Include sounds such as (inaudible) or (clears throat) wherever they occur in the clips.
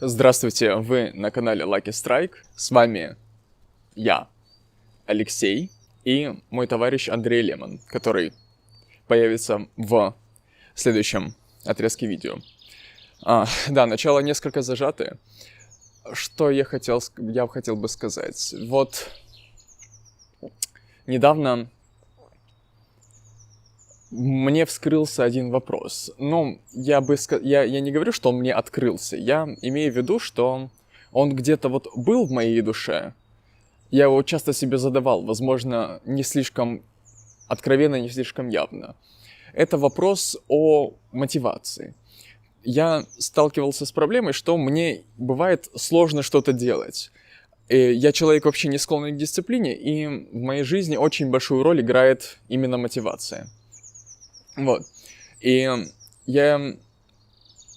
Здравствуйте, вы на канале Lucky Strike. С вами я, Алексей, и мой товарищ Андрей Лемон, который появится в следующем отрезке видео. А, (laughs) да, начало несколько зажатое. Что я хотел, я хотел бы сказать? Вот недавно мне вскрылся один вопрос. Ну, я бы я, я не говорю, что он мне открылся. Я имею в виду, что он где-то вот был в моей душе. Я его часто себе задавал, возможно, не слишком откровенно, не слишком явно. Это вопрос о мотивации. Я сталкивался с проблемой, что мне бывает сложно что-то делать. Я человек вообще не склонный к дисциплине, и в моей жизни очень большую роль играет именно мотивация. Вот. И я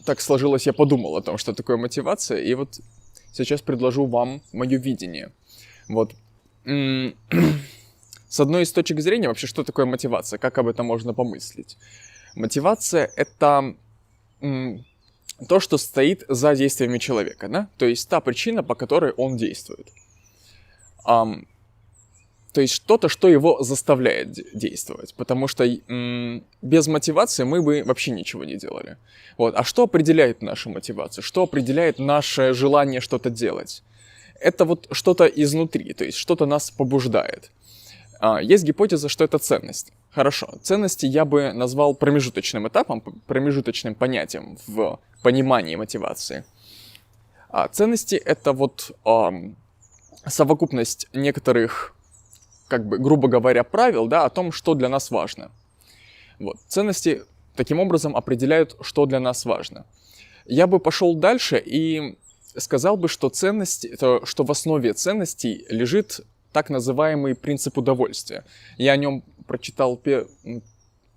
так сложилось, я подумал о том, что такое мотивация, и вот сейчас предложу вам мое видение. Вот. (clears throat) С одной из точек зрения, вообще, что такое мотивация? Как об этом можно помыслить? Мотивация — это то, что стоит за действиями человека, да? То есть та причина, по которой он действует. Ам, то есть что-то, что его заставляет де- действовать. Потому что м, без мотивации мы бы вообще ничего не делали. Вот. А что определяет нашу мотивацию? Что определяет наше желание что-то делать? Это вот что-то изнутри, то есть что-то нас побуждает. А, Есть гипотеза, что это ценность. Хорошо, ценности я бы назвал промежуточным этапом, промежуточным понятием в понимании мотивации. А ценности это вот ам, совокупность некоторых, как бы, грубо говоря, правил, да, о том, что для нас важно. Вот. Ценности таким образом определяют, что для нас важно. Я бы пошел дальше и сказал бы, что ценности, это, что в основе ценностей лежит так называемый принцип удовольствия. Я о нем прочитал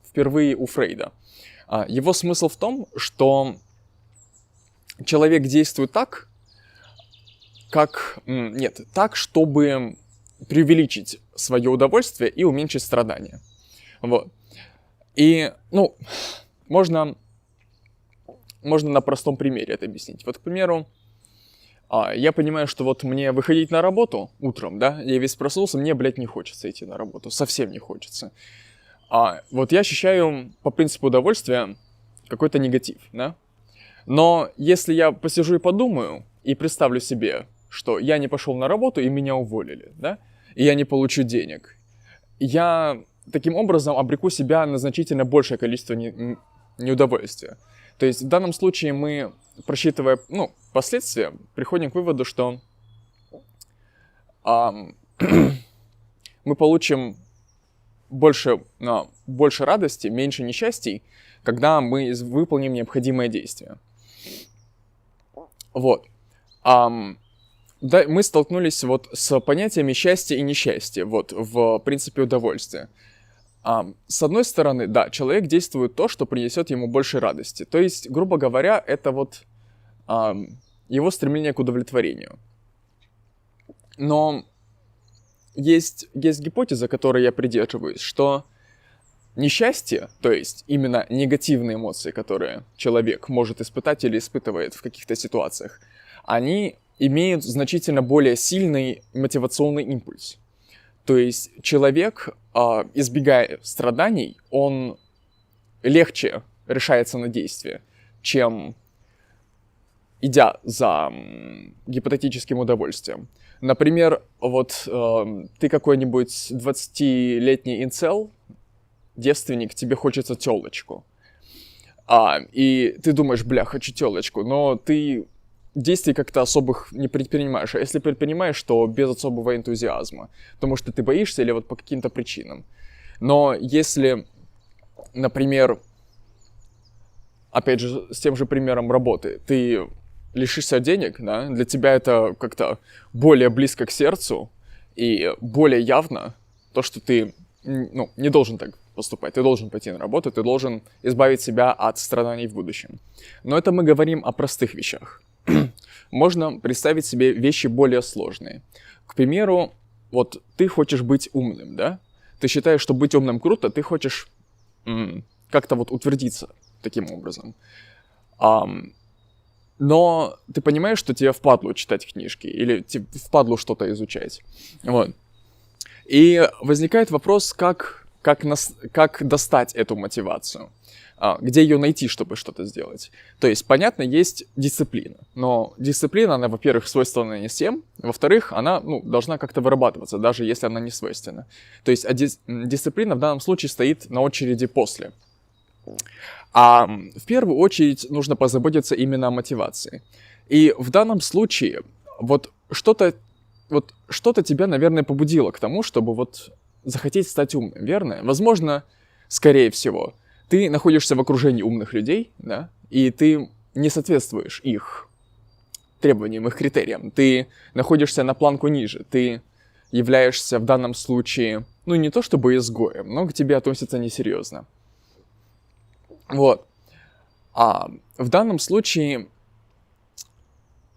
впервые у Фрейда. А, Его смысл в том, что человек действует так, как... Нет, так, чтобы преувеличить свое удовольствие и уменьшить страдания. Вот. И, ну, можно, можно на простом примере это объяснить. Вот, к примеру, а, я понимаю, что вот мне выходить на работу утром, да, я весь проснулся, мне, блядь, не хочется идти на работу, совсем не хочется. А, вот я ощущаю по принципу удовольствия какой-то негатив, да. Но если я посижу и подумаю, и представлю себе, что я не пошел на работу и меня уволили, да, и я не получу денег, я таким образом обреку себя на значительно большее количество не- неудовольствия. То есть в данном случае мы, просчитывая ну, последствия, приходим к выводу, что ам, (clears throat) мы получим больше, а, больше радости, меньше несчастий, когда мы выполним необходимое действие. Вот. Ам, да, мы столкнулись вот с понятиями счастья и несчастья, вот, в принципе удовольствия. Ам, с одной стороны, да, человек действует то, что принесет ему больше радости. То есть, грубо говоря, это вот ам, его стремление к удовлетворению. Но есть, есть гипотеза, которой я придерживаюсь, что несчастье, то есть именно негативные эмоции, которые человек может испытать или испытывает в каких-то ситуациях, они имеют значительно более сильный мотивационный импульс. То есть человек, а, избегая страданий, он легче решается на действие, чем идя за гипотетическим удовольствием. Например, вот эм, ты какой-нибудь 20-летний инцел, девственник, тебе хочется телочку. А, и ты думаешь, бля, хочу телочку, но ты действий как-то особых не предпринимаешь. А если предпринимаешь, то без особого энтузиазма. Потому что ты боишься или вот по каким-то причинам. Но если, например, опять же, с тем же примером работы, ты лишишься денег, да, для тебя это как-то более близко к сердцу и более явно то, что ты ну, не должен так поступать, ты должен пойти на работу, ты должен избавить себя от страданий в будущем. Но это мы говорим о простых вещах. (clears throat) Можно представить себе вещи более сложные. К примеру, вот ты хочешь быть умным, да? Ты считаешь, что быть умным круто, ты хочешь как-то вот утвердиться таким образом. Ам, но ты понимаешь, что тебе впадлу читать книжки или тебе впадлу что-то изучать. Вот. И возникает вопрос, как, как, нас, как достать эту мотивацию. А, где ее найти, чтобы что-то сделать. То есть, понятно, есть дисциплина, но дисциплина, она, во-первых, свойственна не всем, во-вторых, она ну, должна как-то вырабатываться, даже если она не свойственна. То есть, а дис- дисциплина в данном случае стоит на очереди после. А в первую очередь нужно позаботиться именно о мотивации. И в данном случае вот что-то вот что-то тебя, наверное, побудило к тому, чтобы вот захотеть стать умным, верно? Возможно, скорее всего, ты находишься в окружении умных людей, да, и ты не соответствуешь их требованиям, их критериям. Ты находишься на планку ниже, ты являешься в данном случае, ну, не то чтобы изгоем, но к тебе относятся несерьезно. Вот. А в данном случае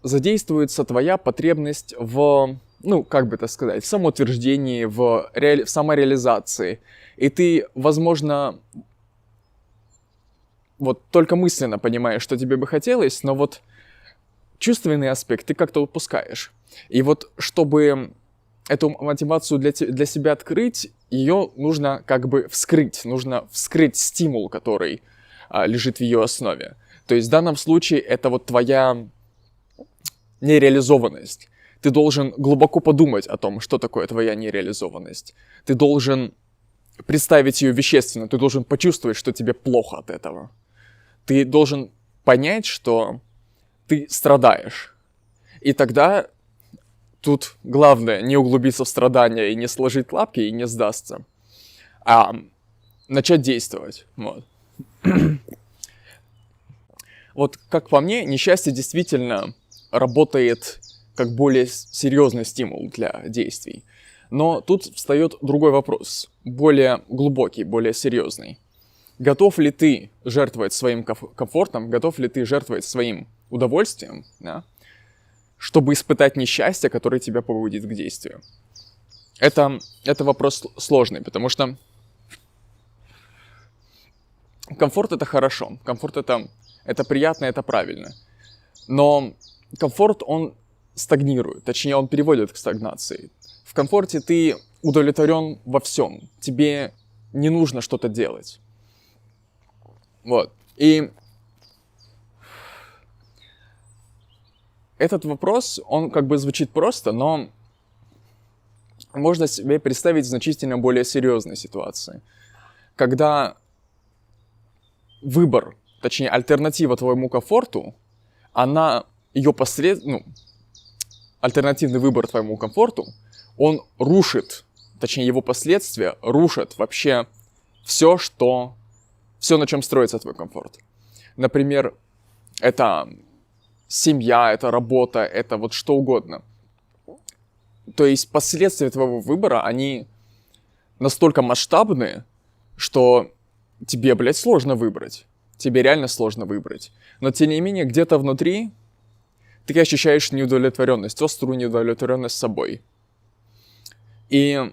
задействуется твоя потребность в, ну, как бы это сказать, в самоутверждении, в, реали- в самореализации. И ты, возможно, вот только мысленно понимаешь, что тебе бы хотелось, но вот чувственный аспект ты как-то упускаешь. И вот чтобы эту мотивацию для, для себя открыть, ее нужно как бы вскрыть, нужно вскрыть стимул, который а, лежит в ее основе. То есть в данном случае это вот твоя нереализованность. Ты должен глубоко подумать о том, что такое твоя нереализованность. Ты должен представить ее вещественно, ты должен почувствовать, что тебе плохо от этого ты должен понять, что ты страдаешь. И тогда тут главное не углубиться в страдания и не сложить лапки и не сдастся, а начать действовать. Вот. вот как по мне, несчастье действительно работает как более серьезный стимул для действий. Но тут встает другой вопрос, более глубокий, более серьезный готов ли ты жертвовать своим комфортом, готов ли ты жертвовать своим удовольствием, да, чтобы испытать несчастье, которое тебя побудит к действию. Это, это вопрос сложный, потому что комфорт это хорошо, комфорт это, это приятно, это правильно. Но комфорт, он стагнирует, точнее, он переводит к стагнации. В комфорте ты удовлетворен во всем, тебе не нужно что-то делать. Вот. И этот вопрос, он как бы звучит просто, но можно себе представить значительно более серьезные ситуации. Когда выбор, точнее альтернатива твоему комфорту, она ее посред... ну, альтернативный выбор твоему комфорту, он рушит, точнее его последствия рушат вообще все, что все, на чем строится твой комфорт. Например, это семья, это работа, это вот что угодно. То есть последствия твоего выбора, они настолько масштабные, что тебе, блядь, сложно выбрать. Тебе реально сложно выбрать. Но тем не менее, где-то внутри ты ощущаешь неудовлетворенность, острую неудовлетворенность собой. И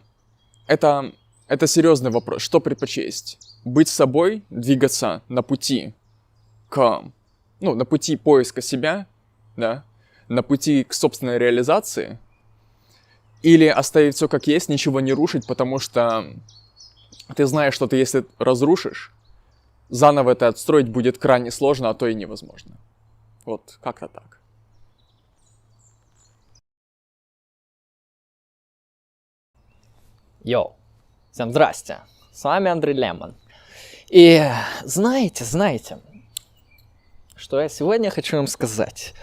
это, это серьезный вопрос. Что предпочесть? быть собой, двигаться на пути к, ну, на пути поиска себя, да, на пути к собственной реализации, или оставить все как есть, ничего не рушить, потому что ты знаешь, что ты если разрушишь, заново это отстроить будет крайне сложно, а то и невозможно. Вот как-то так. Йоу, всем здрасте, с вами Андрей Лемон. И знаете, знаете, что я сегодня хочу вам сказать?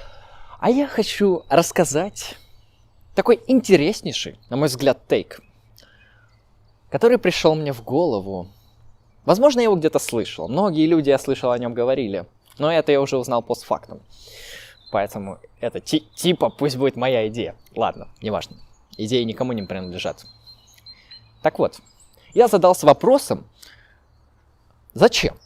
А я хочу рассказать такой интереснейший, на мой взгляд, тейк, который пришел мне в голову. Возможно, я его где-то слышал. Многие люди, я слышал, о нем говорили. Но это я уже узнал постфактум. Поэтому это ти- типа пусть будет моя идея. Ладно, неважно. Идеи никому не принадлежат. Так вот, я задался вопросом, Зачем?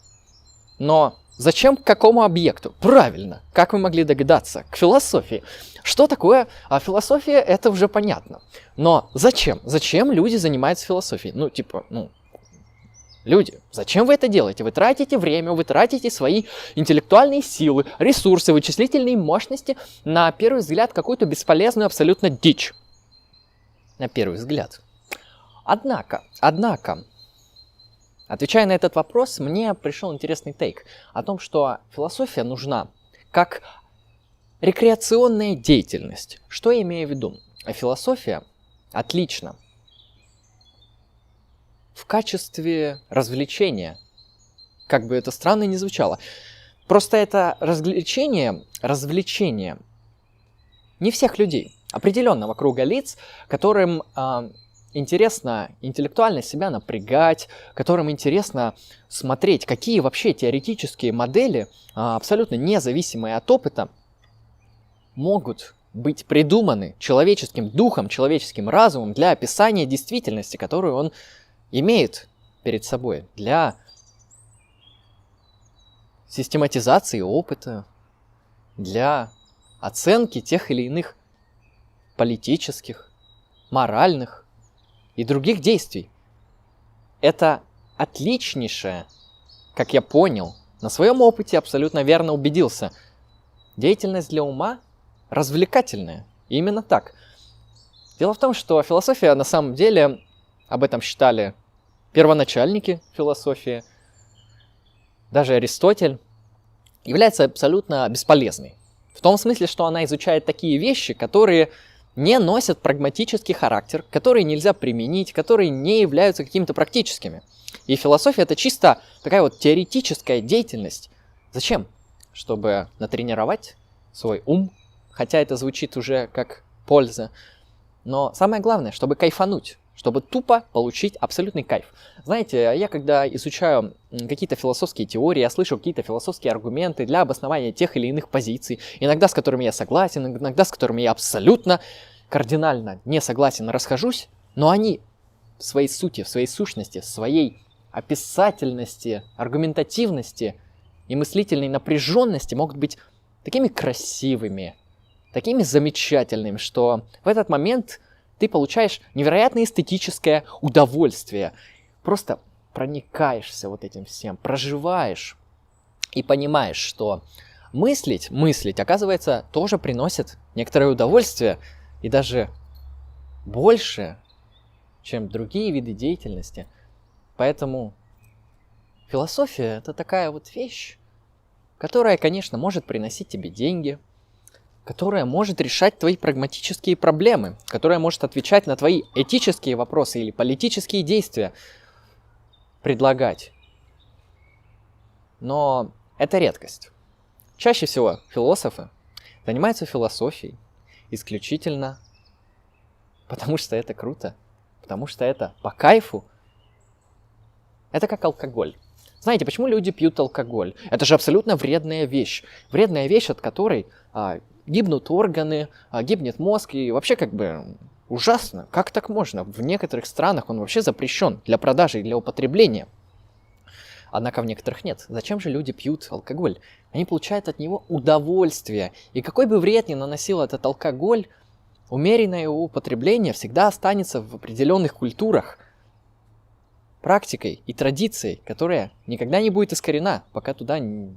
Но зачем к какому объекту? Правильно, как вы могли догадаться, к философии. Что такое а философия, это уже понятно. Но зачем? Зачем люди занимаются философией? Ну, типа, ну, Люди, зачем вы это делаете? Вы тратите время, вы тратите свои интеллектуальные силы, ресурсы, вычислительные мощности на первый взгляд какую-то бесполезную абсолютно дичь. На первый взгляд. Однако, однако, отвечая на этот вопрос, мне пришел интересный тейк о том, что философия нужна как рекреационная деятельность. Что я имею в виду? Философия отлично в качестве развлечения. Как бы это странно ни звучало. Просто это развлечение, развлечение не всех людей, определенного круга лиц, которым э, интересно интеллектуально себя напрягать, которым интересно смотреть, какие вообще теоретические модели, э, абсолютно независимые от опыта, могут быть придуманы человеческим духом, человеческим разумом для описания действительности, которую он имеет перед собой для систематизации опыта, для оценки тех или иных политических, моральных и других действий. Это отличнейшее, как я понял, на своем опыте абсолютно верно убедился. Деятельность для ума развлекательная. И именно так. Дело в том, что философия на самом деле об этом считали первоначальники философии, даже Аристотель, является абсолютно бесполезной. В том смысле, что она изучает такие вещи, которые не носят прагматический характер, которые нельзя применить, которые не являются какими-то практическими. И философия это чисто такая вот теоретическая деятельность. Зачем? Чтобы натренировать свой ум, хотя это звучит уже как польза. Но самое главное, чтобы кайфануть чтобы тупо получить абсолютный кайф. Знаете, я когда изучаю какие-то философские теории, я слышу какие-то философские аргументы для обоснования тех или иных позиций, иногда с которыми я согласен, иногда с которыми я абсолютно кардинально не согласен, расхожусь, но они в своей сути, в своей сущности, в своей описательности, аргументативности и мыслительной напряженности могут быть такими красивыми, такими замечательными, что в этот момент ты получаешь невероятное эстетическое удовольствие. Просто проникаешься вот этим всем, проживаешь и понимаешь, что мыслить, мыслить, оказывается, тоже приносит некоторое удовольствие и даже больше, чем другие виды деятельности. Поэтому философия это такая вот вещь, которая, конечно, может приносить тебе деньги, которая может решать твои прагматические проблемы, которая может отвечать на твои этические вопросы или политические действия, предлагать. Но это редкость. Чаще всего философы занимаются философией исключительно потому, что это круто, потому что это по кайфу. Это как алкоголь. Знаете, почему люди пьют алкоголь? Это же абсолютно вредная вещь. Вредная вещь, от которой а, гибнут органы, а, гибнет мозг, и вообще как бы ужасно. Как так можно? В некоторых странах он вообще запрещен для продажи и для употребления. Однако в некоторых нет. Зачем же люди пьют алкоголь? Они получают от него удовольствие. И какой бы вред ни наносил этот алкоголь, умеренное его употребление всегда останется в определенных культурах практикой и традицией, которая никогда не будет искорена, пока туда не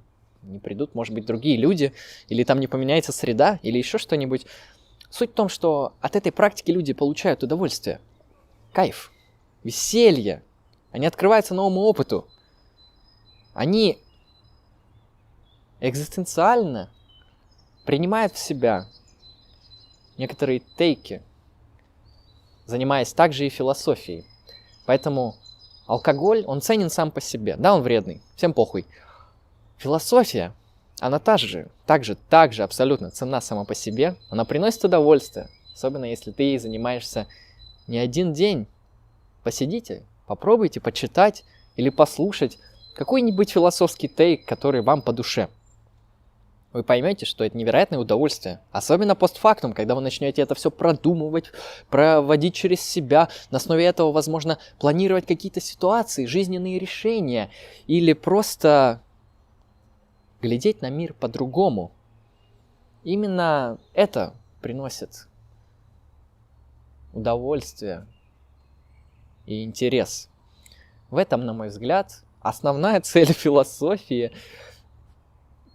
придут, может быть, другие люди, или там не поменяется среда, или еще что-нибудь. Суть в том, что от этой практики люди получают удовольствие, кайф, веселье. Они открываются новому опыту. Они экзистенциально принимают в себя некоторые тейки, занимаясь также и философией. Поэтому алкоголь, он ценен сам по себе. Да, он вредный, всем похуй. Философия, она та же, также, также абсолютно цена сама по себе, она приносит удовольствие, особенно если ты ей занимаешься не один день. Посидите, попробуйте почитать или послушать какой-нибудь философский тейк, который вам по душе. Вы поймете, что это невероятное удовольствие. Особенно постфактум, когда вы начнете это все продумывать, проводить через себя. На основе этого, возможно, планировать какие-то ситуации, жизненные решения. Или просто глядеть на мир по-другому. Именно это приносит удовольствие и интерес. В этом, на мой взгляд, основная (laughs) цель философии –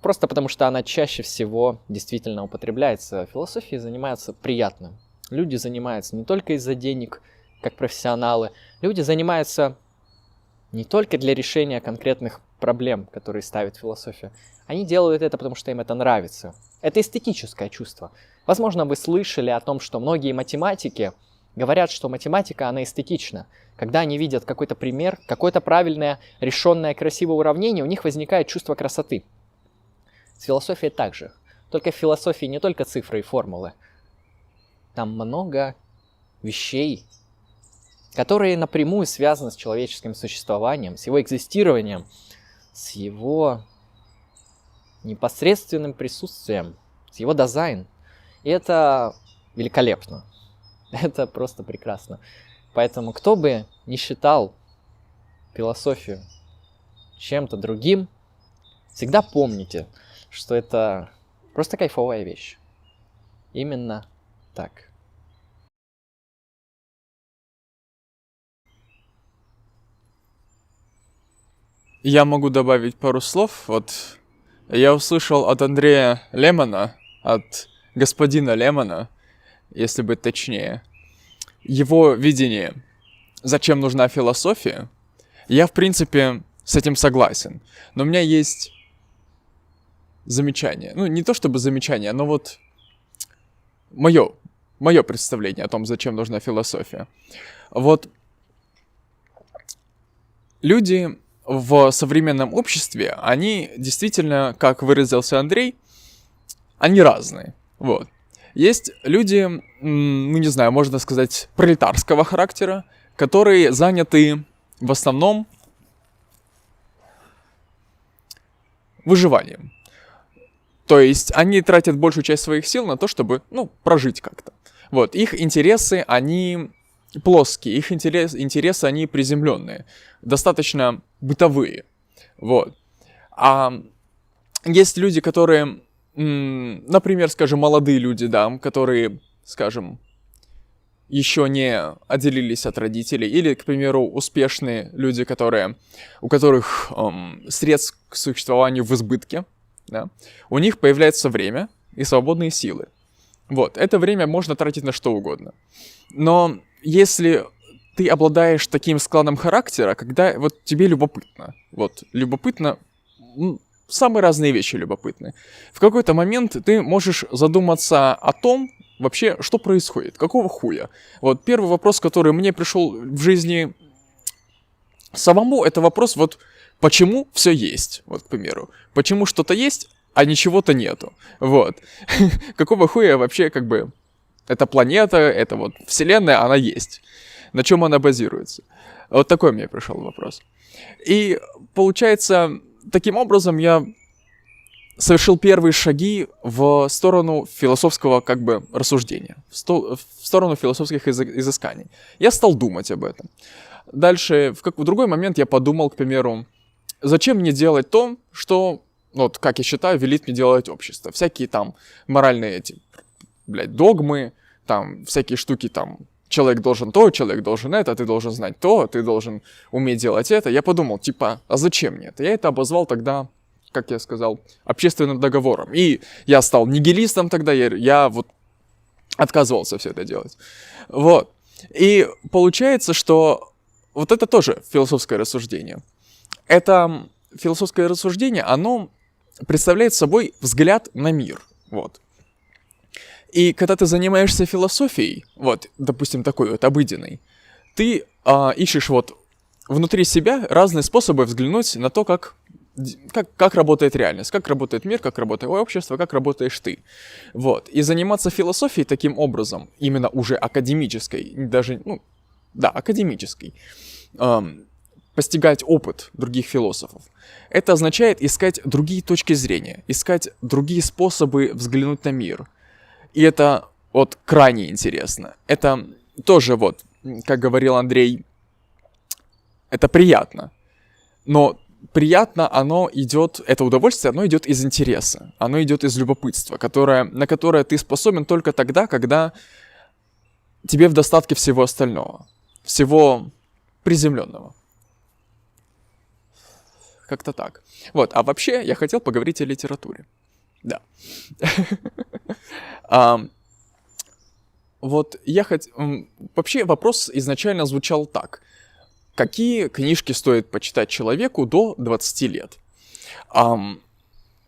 Просто потому, что она чаще всего действительно употребляется. Философией занимаются приятным. Люди занимаются не только из-за денег, как профессионалы. Люди занимаются не только для решения конкретных проблем, которые ставит философия. Они делают это, потому что им это нравится. Это эстетическое чувство. Возможно, вы слышали о том, что многие математики говорят, что математика, она эстетична. Когда они видят какой-то пример, какое-то правильное, решенное, красивое уравнение, у них возникает чувство красоты. С философией также. Только в философии не только цифры и формулы. Там много вещей, которые напрямую связаны с человеческим существованием, с его экзистированием, с его непосредственным присутствием, с его дизайн. И это великолепно. (laughs) Это просто прекрасно. Поэтому кто бы не считал философию чем-то другим, всегда помните, что это просто кайфовая вещь. Именно так. Я могу добавить пару слов. Вот я услышал от Андрея Лемона, от господина Лемона, если быть точнее, его видение, зачем нужна философия. Я, в принципе, с этим согласен. Но у меня есть замечание. Ну, не то чтобы замечание, но вот мое, мое представление о том, зачем нужна философия. Вот люди в современном обществе, они действительно, как выразился Андрей, они разные. Вот. Есть люди, ну не знаю, можно сказать, пролетарского характера, которые заняты в основном выживанием. То есть они тратят большую часть своих сил на то, чтобы, ну, прожить как-то. Вот, их интересы, они плоские, их интерес, интересы, они приземленные, достаточно бытовые. Вот. А есть люди, которые, например, скажем, молодые люди, да, которые, скажем, еще не отделились от родителей, или, к примеру, успешные люди, которые, у которых эм, средств к существованию в избытке, да, у них появляется время и свободные силы. Вот, это время можно тратить на что угодно. Но если ты обладаешь таким складом характера, когда вот тебе любопытно, вот, любопытно, самые разные вещи любопытны. В какой-то момент ты можешь задуматься о том, вообще, что происходит, какого хуя. Вот первый вопрос, который мне пришел в жизни самому, это вопрос вот, почему все есть, вот, к примеру. Почему что-то есть, а ничего-то нету. Вот. (laughs) Какого хуя вообще, как бы, эта планета, эта вот вселенная, она есть. На чем она базируется? Вот такой мне пришел вопрос. И получается, таким образом я совершил первые шаги в сторону философского как бы рассуждения, в, сто, в сторону философских изысканий. Я стал думать об этом. Дальше, в, как, в другой момент я подумал, к примеру, зачем мне делать то, что, вот, как я считаю, велит мне делать общество. Всякие там моральные эти, блядь, догмы, там, всякие штуки там, человек должен то, человек должен это, ты должен знать то, ты должен уметь делать это. Я подумал, типа, а зачем мне это? Я это обозвал тогда, как я сказал, общественным договором. И я стал нигилистом тогда, я, я вот отказывался все это делать. Вот. И получается, что вот это тоже философское рассуждение это философское рассуждение, оно представляет собой взгляд на мир. Вот. И когда ты занимаешься философией, вот, допустим, такой вот обыденной, ты а, ищешь вот внутри себя разные способы взглянуть на то, как, как, как работает реальность, как работает мир, как работает общество, как работаешь ты. Вот. И заниматься философией таким образом, именно уже академической, даже, ну, да, академической, постигать опыт других философов. Это означает искать другие точки зрения, искать другие способы взглянуть на мир. И это вот крайне интересно. Это тоже вот, как говорил Андрей, это приятно. Но приятно оно идет, это удовольствие, оно идет из интереса, оно идет из любопытства, которое, на которое ты способен только тогда, когда тебе в достатке всего остального, всего приземленного. Как-то так. Вот, а вообще я хотел поговорить о литературе. Да. (laughs) Вот я хотел... Вообще вопрос изначально звучал так. Какие книжки стоит почитать человеку до 20 лет?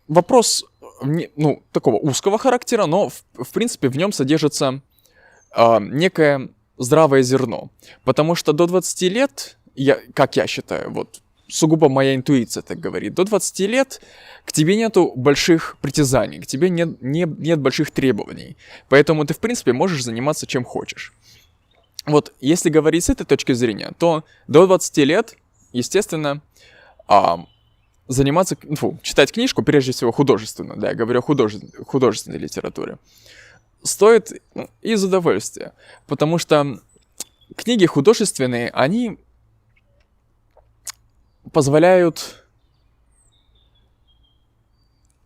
Вопрос, ну, такого узкого характера, но, в, принципе, в нем содержится э, некое здравое зерно. Потому что до 20 лет, я, как я считаю, вот сугубо моя интуиция так говорит, до 20 лет к тебе нету больших притязаний, к тебе нет, не, нет больших требований. Поэтому ты, в принципе, можешь заниматься чем хочешь. Вот, если говорить с этой точки зрения, то до 20 лет, естественно, а, заниматься, фу, читать книжку, прежде всего художественную, да, я говорю о художественной, художественной литературе, стоит ну, из удовольствия, потому что книги художественные, они позволяют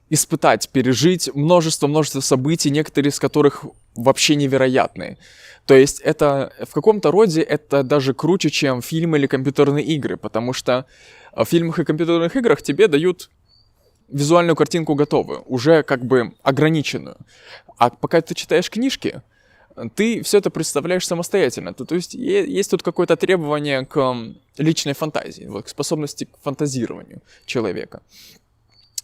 испытать, пережить множество-множество событий, некоторые из которых вообще невероятные. То есть это в каком-то роде это даже круче, чем фильмы или компьютерные игры, потому что в фильмах и компьютерных играх тебе дают визуальную картинку готовую, уже как бы ограниченную. А пока ты читаешь книжки, ты все это представляешь самостоятельно. То, то есть есть тут какое-то требование к личной фантазии, вот, к способности к фантазированию человека.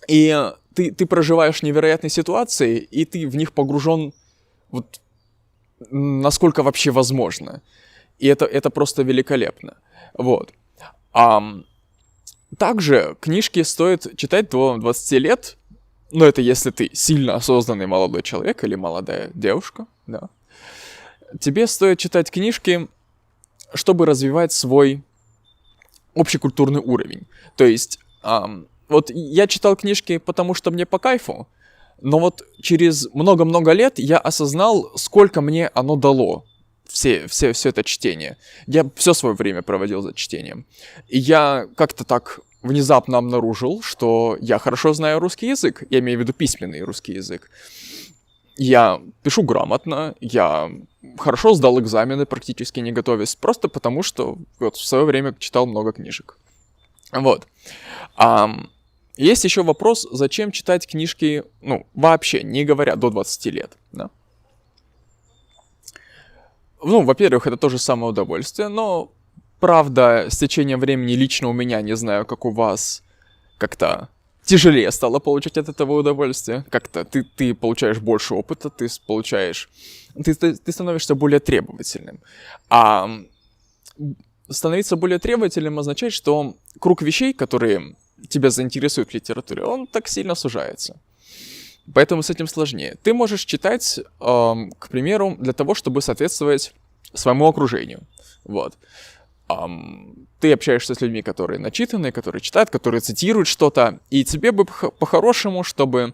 И ты, ты проживаешь невероятные ситуации, и ты в них погружен вот насколько вообще возможно. И это, это просто великолепно. Вот. А, также книжки стоит читать до 20 лет, но это если ты сильно осознанный молодой человек или молодая девушка, да. Тебе стоит читать книжки, чтобы развивать свой общекультурный уровень. То есть, эм, вот я читал книжки, потому что мне по кайфу, но вот через много-много лет я осознал, сколько мне оно дало. Все, все, все это чтение. Я все свое время проводил за чтением. И я как-то так внезапно обнаружил, что я хорошо знаю русский язык. Я имею в виду письменный русский язык. Я пишу грамотно, я хорошо сдал экзамены, практически не готовясь, просто потому что вот в свое время читал много книжек. Вот. Um, есть еще вопрос, зачем читать книжки, ну, вообще, не говоря, до 20 лет, да? Ну, во-первых, это тоже самое удовольствие, но, правда, с течением времени лично у меня, не знаю, как у вас, как-то тяжелее стало получать от этого удовольствие. Как-то ты, ты получаешь больше опыта, ты получаешь... Ты, ты, ты становишься более требовательным. А становиться более требовательным означает, что круг вещей, которые тебя заинтересует в литературе, он так сильно сужается. Поэтому с этим сложнее. Ты можешь читать, эм, к примеру, для того, чтобы соответствовать своему окружению. Вот. Эм, ты общаешься с людьми, которые начитаны, которые читают, которые цитируют что-то, и тебе бы по-хорошему, чтобы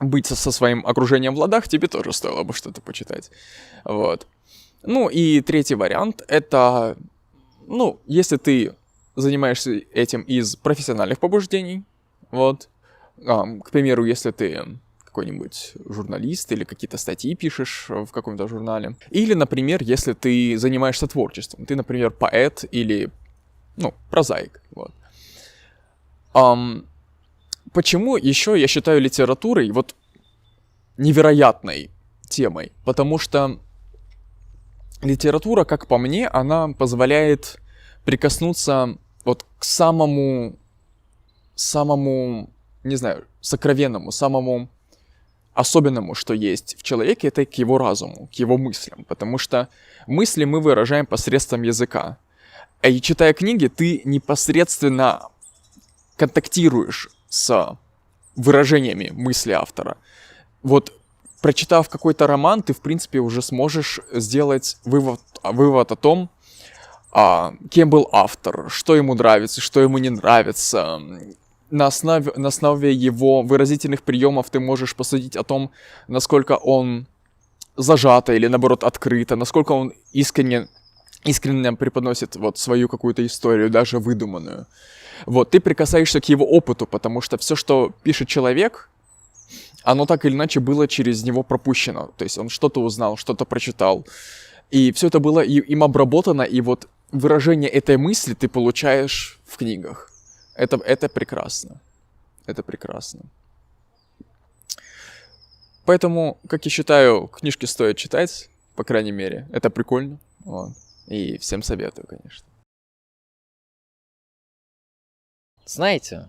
быть со, своим окружением в ладах, тебе тоже стоило бы что-то почитать. Вот. Ну и третий вариант — это, ну, если ты занимаешься этим из профессиональных побуждений, вот, а, к примеру, если ты какой-нибудь журналист или какие-то статьи пишешь в каком-то журнале. Или, например, если ты занимаешься творчеством. Ты, например, поэт или, ну, прозаик. Вот. Um, почему еще я считаю литературой вот невероятной темой? Потому что литература, как по мне, она позволяет прикоснуться вот к самому, самому, не знаю, сокровенному, самому особенному, что есть в человеке, это к его разуму, к его мыслям. Потому что мысли мы выражаем посредством языка. И читая книги, ты непосредственно контактируешь с выражениями мысли автора. Вот прочитав какой-то роман, ты, в принципе, уже сможешь сделать вывод, вывод о том, а, кем был автор, что ему нравится, что ему не нравится. На основе, на основе его выразительных приемов ты можешь посудить о том, насколько он зажато или наоборот открыто, насколько он искренне, искренне преподносит вот свою какую-то историю, даже выдуманную. Вот, ты прикасаешься к его опыту, потому что все, что пишет человек, оно так или иначе было через него пропущено. То есть он что-то узнал, что-то прочитал. И все это было им обработано, и вот выражение этой мысли ты получаешь в книгах. Это, это прекрасно. Это прекрасно. Поэтому, как я считаю, книжки стоит читать, по крайней мере. Это прикольно. Вот. И всем советую, конечно. Знаете,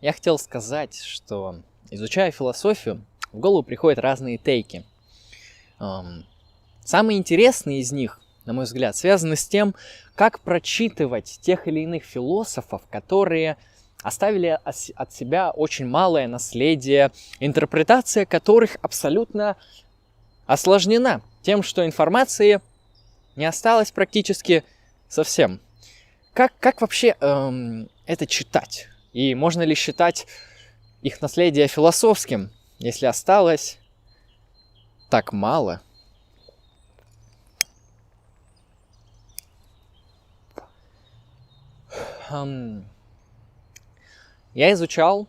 я хотел сказать, что изучая философию, в голову приходят разные тейки. Ам, Самые интересные из них, на мой взгляд, связаны с тем, как прочитывать тех или иных философов, которые оставили ос- от себя очень малое наследие, интерпретация которых абсолютно осложнена тем, что информации не осталось практически совсем. Как, как вообще эм, это читать? И можно ли считать их наследие философским, если осталось так мало? Я изучал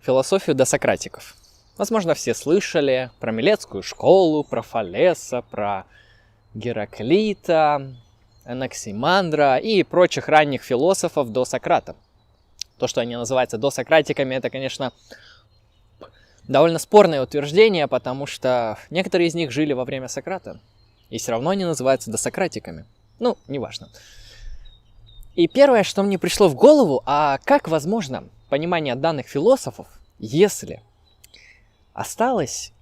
философию досократиков. Возможно, все слышали про Милецкую школу, про Фалеса, про Гераклита, Анаксимандра и прочих ранних философов до Сократа. То, что они называются досократиками, это, конечно, довольно спорное утверждение, потому что некоторые из них жили во время Сократа, и все равно они называются досократиками. Ну, неважно. И первое, что мне пришло в голову, а как возможно понимание данных философов, если осталось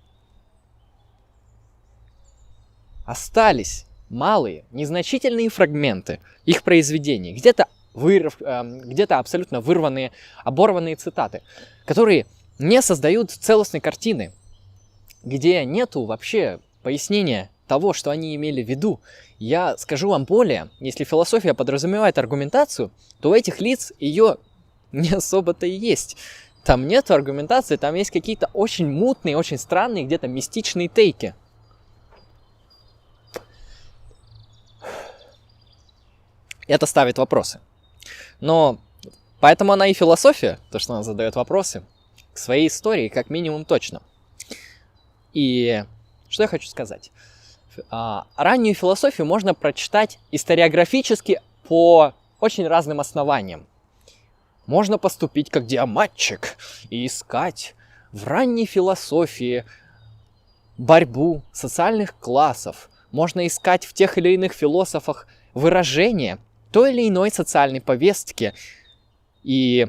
остались малые, незначительные фрагменты их произведений, где-то вырв, эм, где-то абсолютно вырванные, оборванные цитаты, которые не создают целостной картины, где нету вообще пояснения того, что они имели в виду. Я скажу вам более, если философия подразумевает аргументацию, то у этих лиц ее не особо-то и есть. Там нет аргументации, там есть какие-то очень мутные, очень странные, где-то мистичные тейки. Это ставит вопросы. Но поэтому она и философия, то, что она задает вопросы к своей истории, как минимум точно. И что я хочу сказать? А, раннюю философию можно прочитать историографически по очень разным основаниям. Можно поступить как диаматчик и искать в ранней философии борьбу социальных классов. Можно искать в тех или иных философах выражение той или иной социальной повестки и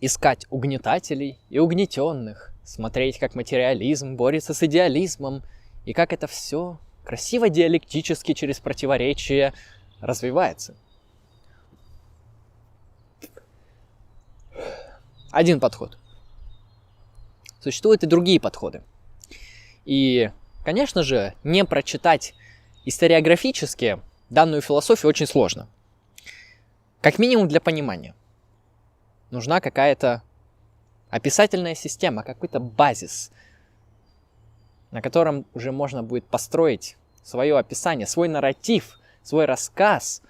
искать угнетателей и угнетенных, смотреть, как материализм борется с идеализмом, и как это все красиво диалектически через противоречие развивается. Один подход. Существуют и другие подходы. И, конечно же, не прочитать историографически данную философию очень сложно. Как минимум для понимания. Нужна какая-то описательная система, какой-то базис, на котором уже можно будет построить свое описание, свой нарратив, свой рассказ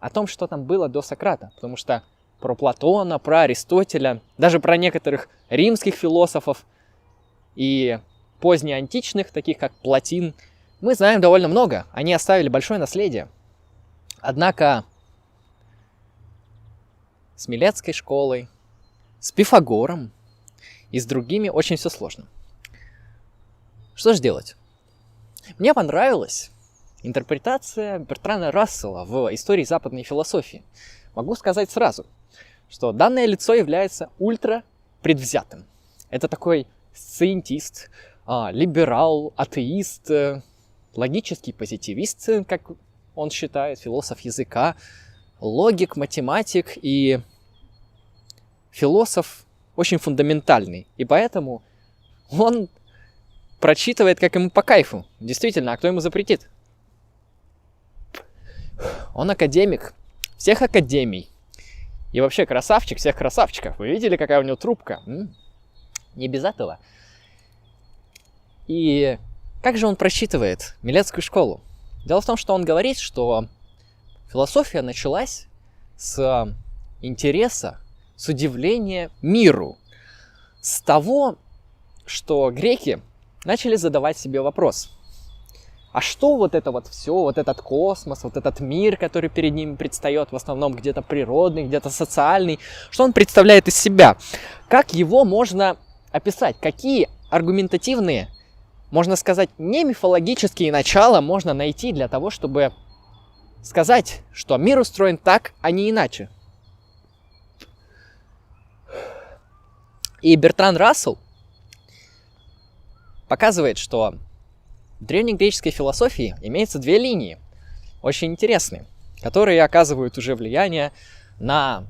о том, что там было до Сократа. Потому что про Платона, про Аристотеля, даже про некоторых римских философов и позднеантичных, таких как Платин, мы знаем довольно много. Они оставили большое наследие. Однако с Милецкой школой, с Пифагором и с другими очень все сложно. Что же делать? Мне понравилась интерпретация Бертрана Рассела в истории западной философии. Могу сказать сразу, что данное лицо является ультра предвзятым. Это такой сциентист, а, либерал, атеист, э, логический позитивист, э, как он считает, философ языка, логик, математик и философ очень фундаментальный. И поэтому он прочитывает, как ему по кайфу. Действительно, а кто ему запретит? Он академик всех академий. И вообще красавчик всех красавчиков. Вы видели, какая у него трубка? М? Не без этого. И как же он просчитывает Милецкую школу? Дело в том, что он говорит, что философия началась с интереса, с удивления миру, с того, что греки начали задавать себе вопрос, а что вот это вот все, вот этот космос, вот этот мир, который перед ними предстает, в основном где-то природный, где-то социальный, что он представляет из себя? Как его можно описать? Какие аргументативные, можно сказать, не мифологические начала можно найти для того, чтобы сказать, что мир устроен так, а не иначе? И Бертран Рассел показывает, что в древнегреческой философии имеется две линии, очень интересные, которые оказывают уже влияние на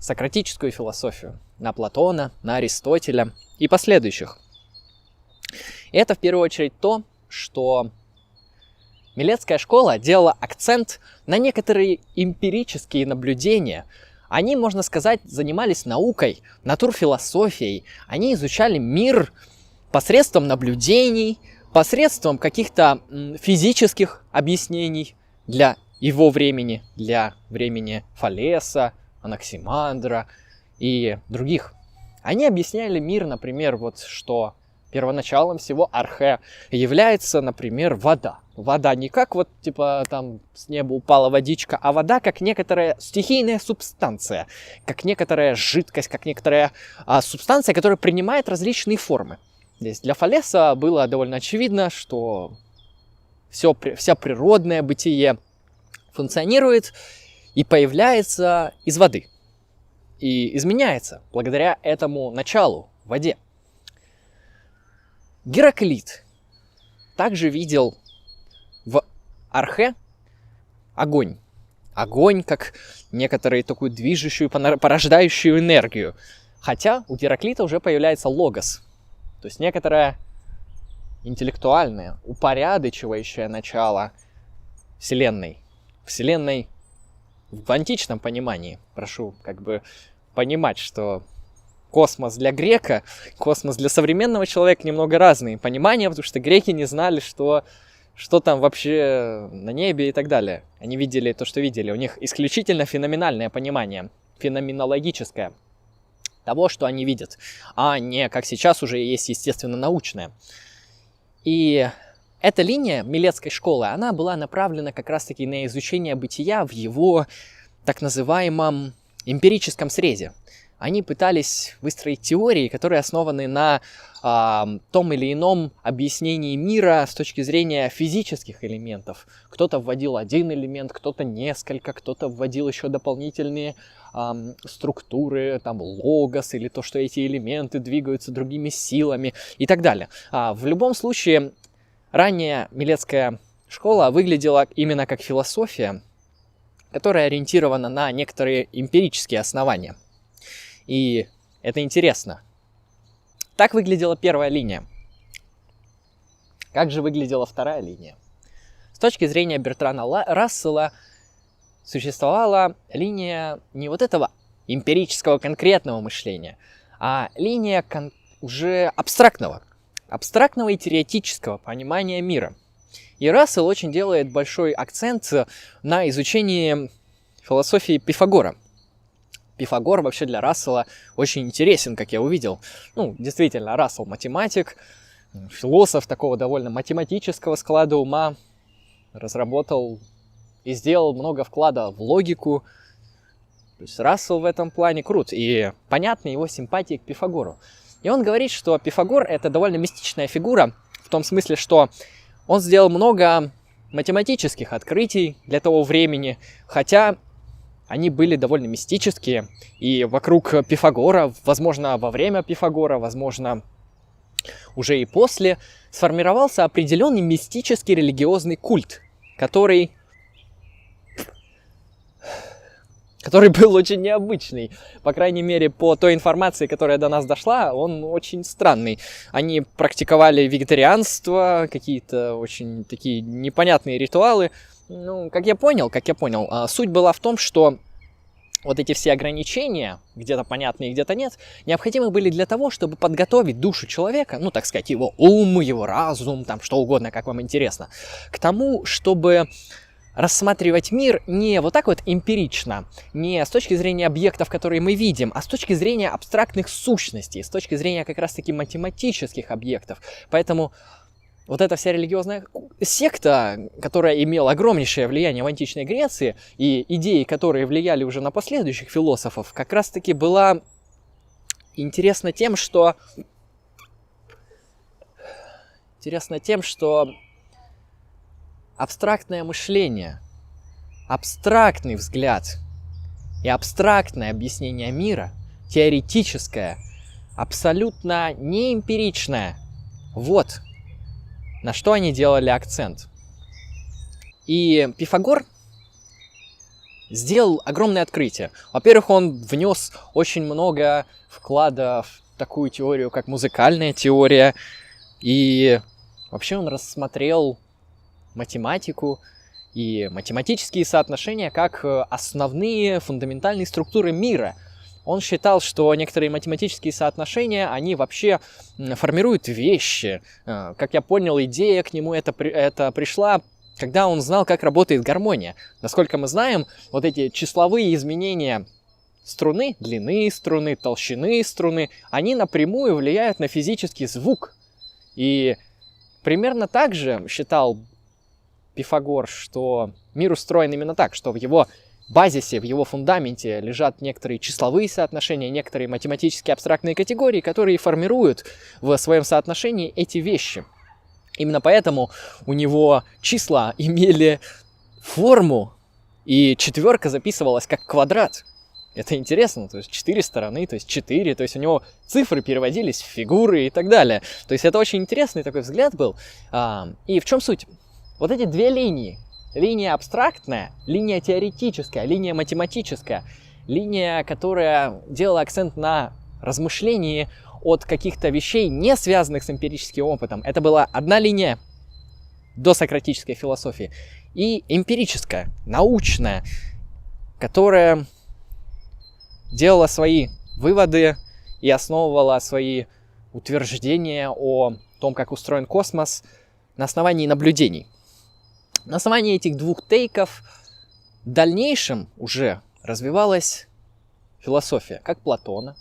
сократическую философию, на Платона, на Аристотеля и последующих. И это в первую очередь то, что Милецкая школа делала акцент на некоторые эмпирические наблюдения. Они, можно сказать, занимались наукой, натурфилософией. Они изучали мир посредством наблюдений, посредством каких-то физических объяснений для его времени, для времени Фалеса, Анаксимандра и других. Они объясняли мир, например, вот что первоначалом всего архе является, например, вода. Вода не как вот, типа, там с неба упала водичка, а вода как некоторая стихийная субстанция, как некоторая жидкость, как некоторая а, субстанция, которая принимает различные формы. Здесь для Фалеса было довольно очевидно, что все, вся природное бытие функционирует и появляется из воды. И изменяется благодаря этому началу в воде. Гераклит также видел в Архе огонь. Огонь как некоторую такую движущую, порождающую энергию. Хотя у Гераклита уже появляется логос, то есть некоторое интеллектуальное, упорядочивающее начало Вселенной. Вселенной в античном понимании. Прошу как бы понимать, что космос для грека, космос для современного человека немного разные понимания, потому что греки не знали, что, что там вообще на небе и так далее. Они видели то, что видели. У них исключительно феноменальное понимание, феноменологическое того, что они видят, а не как сейчас уже есть, естественно, научное. И эта линия Милецкой школы, она была направлена как раз-таки на изучение бытия в его так называемом эмпирическом срезе. Они пытались выстроить теории, которые основаны на э, том или ином объяснении мира с точки зрения физических элементов. Кто-то вводил один элемент, кто-то несколько, кто-то вводил еще дополнительные э, структуры, там логос или то, что эти элементы двигаются другими силами и так далее. А, в любом случае, ранняя Милецкая школа выглядела именно как философия, которая ориентирована на некоторые эмпирические основания. И это интересно. Так выглядела первая линия. Как же выглядела вторая линия? С точки зрения Бертрана Рассела существовала линия не вот этого эмпирического конкретного мышления, а линия кон- уже абстрактного, абстрактного и теоретического понимания мира. И Рассел очень делает большой акцент на изучении философии Пифагора. Пифагор вообще для Рассела очень интересен, как я увидел. Ну, действительно, Рассел математик, философ такого довольно математического склада ума, разработал и сделал много вклада в логику. То есть Рассел в этом плане крут. И понятна его симпатия к Пифагору. И он говорит, что Пифагор это довольно мистичная фигура, в том смысле, что он сделал много математических открытий для того времени, хотя они были довольно мистические, и вокруг Пифагора, возможно, во время Пифагора, возможно, уже и после, сформировался определенный мистический религиозный культ, который который (laughs) был очень необычный. По крайней мере, по той информации, которая до нас дошла, он очень странный. Они практиковали вегетарианство, какие-то очень такие непонятные ритуалы. Ну, как я понял, как я понял, а, суть была в том, что вот эти все ограничения, где-то понятные, где-то нет, необходимы были для того, чтобы подготовить душу человека, ну, так сказать, его ум, его разум, там, что угодно, как вам интересно, к тому, чтобы рассматривать мир не вот так вот эмпирично, не с точки зрения объектов, которые мы видим, а с точки зрения абстрактных сущностей, с точки зрения как раз-таки математических объектов. Поэтому вот эта вся религиозная секта, которая имела огромнейшее влияние в античной Греции, и идеи, которые влияли уже на последующих философов, как раз-таки была интересна тем, что интересно тем, что абстрактное мышление, абстрактный взгляд и абстрактное объяснение мира, теоретическое, абсолютно неэмпиричное, вот на что они делали акцент. И Пифагор сделал огромное открытие. Во-первых, он внес очень много вклада в такую теорию, как музыкальная теория, и вообще он рассмотрел математику и математические соотношения как э, основные фундаментальные структуры мира. Он считал, что некоторые математические соотношения, они вообще формируют вещи. Э, как я понял, идея к нему это, это пришла когда он знал, как работает гармония. Насколько мы знаем, вот эти числовые изменения струны, длины струны, толщины струны, они напрямую влияют на физический звук. И примерно так же считал Пифагор, что мир устроен именно так, что в его базисе, в его фундаменте лежат некоторые числовые соотношения, некоторые математические абстрактные категории, которые формируют в своем соотношении эти вещи. Именно поэтому у него числа (laughs) имели форму, и четверка записывалась как квадрат. Это интересно, то есть четыре стороны, то есть четыре, то есть у него цифры переводились в фигуры и так далее. То есть это очень интересный такой взгляд был. А, и в чем суть? Вот эти две линии, линия абстрактная, линия теоретическая, линия математическая, линия, которая делала акцент на размышлении от каких-то вещей, не связанных с эмпирическим опытом. Это была одна линия до сократической философии и эмпирическая, научная, которая делала свои выводы и основывала свои утверждения о том, как устроен космос на основании наблюдений. На основании этих двух тейков в дальнейшем уже развивалась философия, как Платона,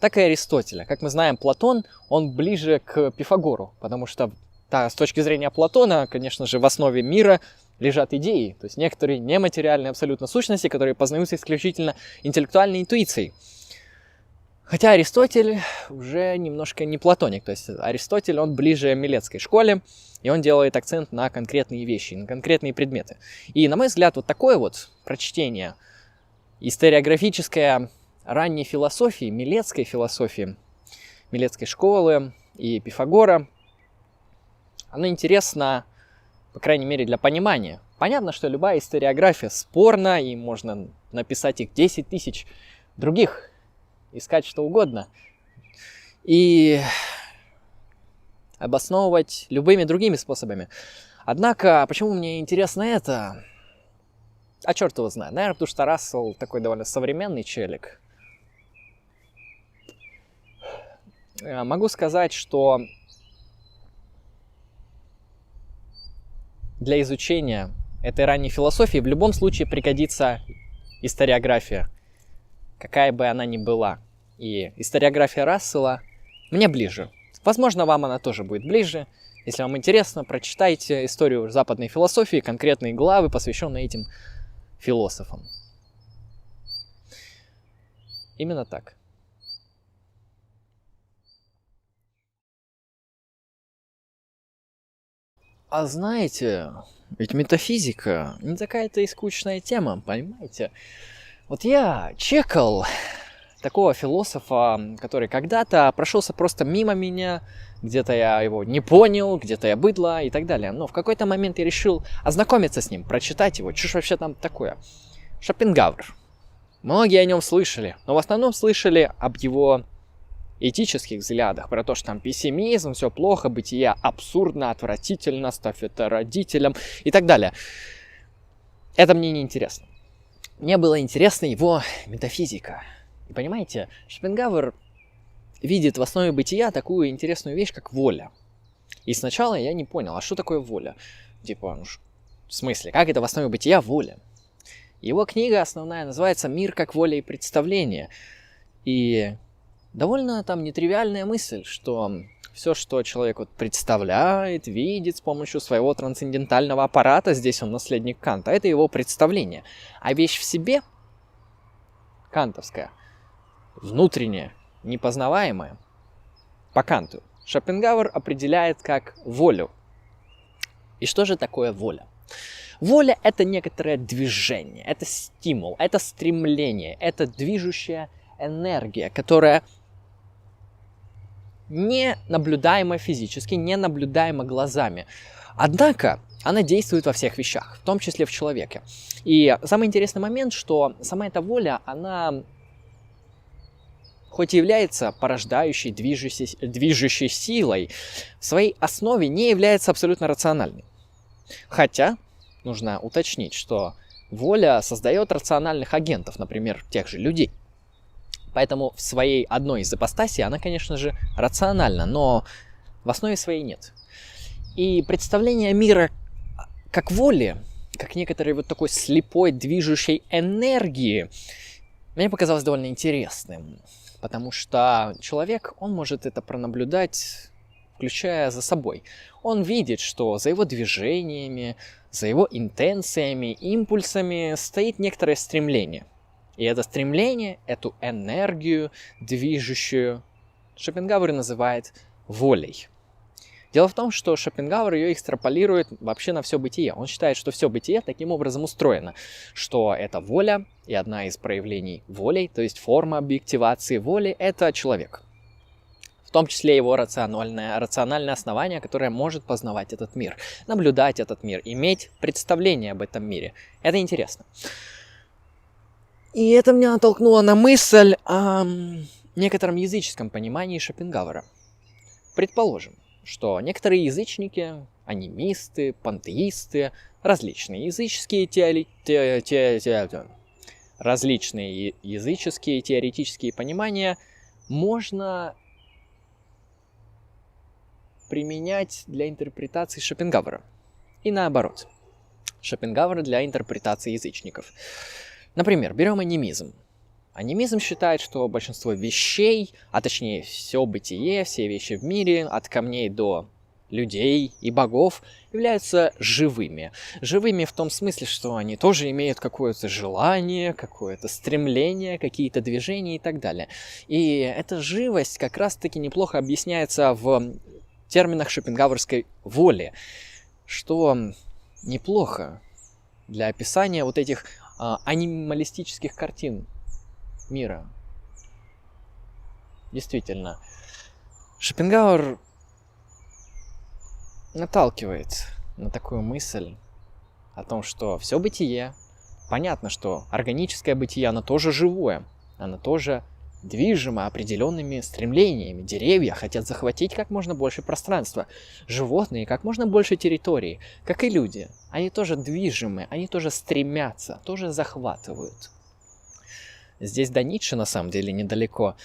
так и Аристотеля. Как мы знаем, Платон, он ближе к Пифагору, потому что да, с точки зрения Платона, конечно же, в основе мира лежат идеи, то есть некоторые нематериальные абсолютно сущности, которые познаются исключительно интеллектуальной интуицией. Хотя Аристотель уже немножко не платоник, то есть Аристотель, он ближе Милецкой школе, и он делает акцент на конкретные вещи, на конкретные предметы. И, на мой взгляд, вот такое вот прочтение историографическое ранней философии, милецкой философии, милецкой школы и Пифагора, оно интересно, по крайней мере, для понимания. Понятно, что любая историография спорна, и можно написать их 10 тысяч других, искать что угодно. И обосновывать любыми другими способами. Однако, почему мне интересно это? А черт его знает. Наверное, потому что Рассел такой довольно современный челик. Э, могу сказать, что для изучения этой ранней философии в любом случае пригодится историография, какая бы она ни была. И историография Рассела мне ближе. Возможно, вам она тоже будет ближе. Если вам интересно, прочитайте историю западной философии, конкретные главы, посвященные этим философам. Именно так. А знаете, ведь метафизика не такая-то и скучная тема, понимаете? Вот я чекал такого философа, который когда-то прошелся просто мимо меня, где-то я его не понял, где-то я быдло и так далее. Но в какой-то момент я решил ознакомиться с ним, прочитать его, что ж вообще там такое. Шопенгауэр. Многие о нем слышали, но в основном слышали об его этических взглядах, про то, что там пессимизм, все плохо, бытие абсурдно, отвратительно, ставь это родителям и так далее. это мне не интересно. Мне было интересна его метафизика. И понимаете, Шопенгауэр видит в основе бытия такую интересную вещь, как воля. И сначала я не понял, а что такое воля? Типа, ну, в смысле, как это в основе бытия воля? Его книга основная называется «Мир как воля и представление». И довольно там нетривиальная мысль, что все, что человек вот представляет, видит с помощью своего трансцендентального аппарата, здесь он наследник Канта, это его представление. А вещь в себе, кантовская, внутренняя, непознаваемая, по Канту, Шопенгауэр определяет как волю. И что же такое воля? Воля — это некоторое движение, это стимул, это стремление, это движущая энергия, которая не наблюдаема физически, не наблюдаема глазами. Однако она действует во всех вещах, в том числе в человеке. И самый интересный момент, что сама эта воля, она хоть и является порождающей, движущей, движущей силой, в своей основе не является абсолютно рациональной. Хотя, нужно уточнить, что воля создает рациональных агентов, например, тех же людей – Поэтому в своей одной из ипостасей она, конечно же, рациональна, но в основе своей нет. И представление мира как воли, как некоторой вот такой слепой движущей энергии, мне показалось довольно интересным. Потому что человек, он может это пронаблюдать, включая за собой. Он видит, что за его движениями, за его интенциями, импульсами стоит некоторое стремление – и это стремление, эту энергию, движущую, Шопенгауэр называет волей. Дело в том, что Шопенгауэр ее экстраполирует вообще на все бытие. Он считает, что все бытие таким образом устроено, что это воля, и одна из проявлений воли, то есть форма объективации воли, это человек. В том числе его рациональное, рациональное основание, которое может познавать этот мир, наблюдать этот мир, иметь представление об этом мире. Это интересно. И это меня натолкнуло на мысль о некотором языческом понимании Шопенгауэра. Предположим, что некоторые язычники, анимисты, пантеисты, различные языческие теори... те... Те... Те... различные языческие теоретические понимания можно применять для интерпретации Шопенгауэра. И наоборот. Шопенгауэра для интерпретации язычников. Например, берем анимизм. Анимизм считает, что большинство вещей, а точнее все бытие, все вещи в мире, от камней до людей и богов, являются живыми. Живыми в том смысле, что они тоже имеют какое-то желание, какое-то стремление, какие-то движения и так далее. И эта живость как раз-таки неплохо объясняется в терминах шопенгауэрской воли, что неплохо для описания вот этих а, анималистических картин мира. Действительно. Шопенгауэр наталкивает на такую мысль о том, что все бытие, понятно, что органическое бытие, оно тоже живое, оно тоже движимо определенными стремлениями. Деревья хотят захватить как можно больше пространства, животные как можно больше территории, как и люди. Они тоже движимы, они тоже стремятся, тоже захватывают. Здесь до Ницше на самом деле недалеко.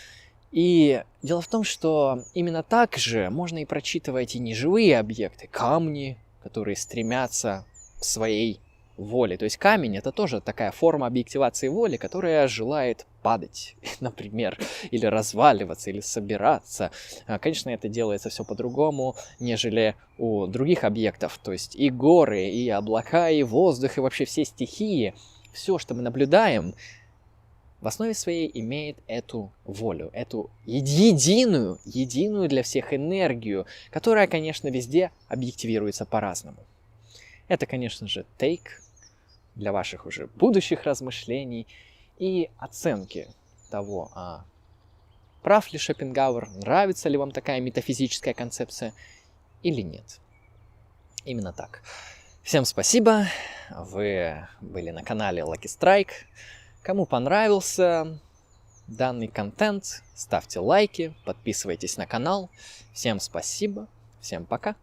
И дело в том, что именно так же можно и прочитывать и неживые объекты, камни, которые стремятся к своей воли. То есть камень это тоже такая форма объективации воли, которая желает падать, (laughs) например, или разваливаться, или собираться. А, конечно, это делается все по-другому, нежели у других объектов. То есть и горы, и облака, и воздух, и вообще все стихии, все, что мы наблюдаем, в основе своей имеет эту волю, эту единую, единую для всех энергию, которая, конечно, везде объективируется по-разному. Это, конечно же, тейк для ваших уже будущих размышлений и оценки того, а прав ли Шопенгауэр, нравится ли вам такая метафизическая концепция или нет. Именно так. Всем спасибо, вы были на канале Lucky Strike. Кому понравился данный контент, ставьте лайки, подписывайтесь на канал. Всем спасибо, всем пока.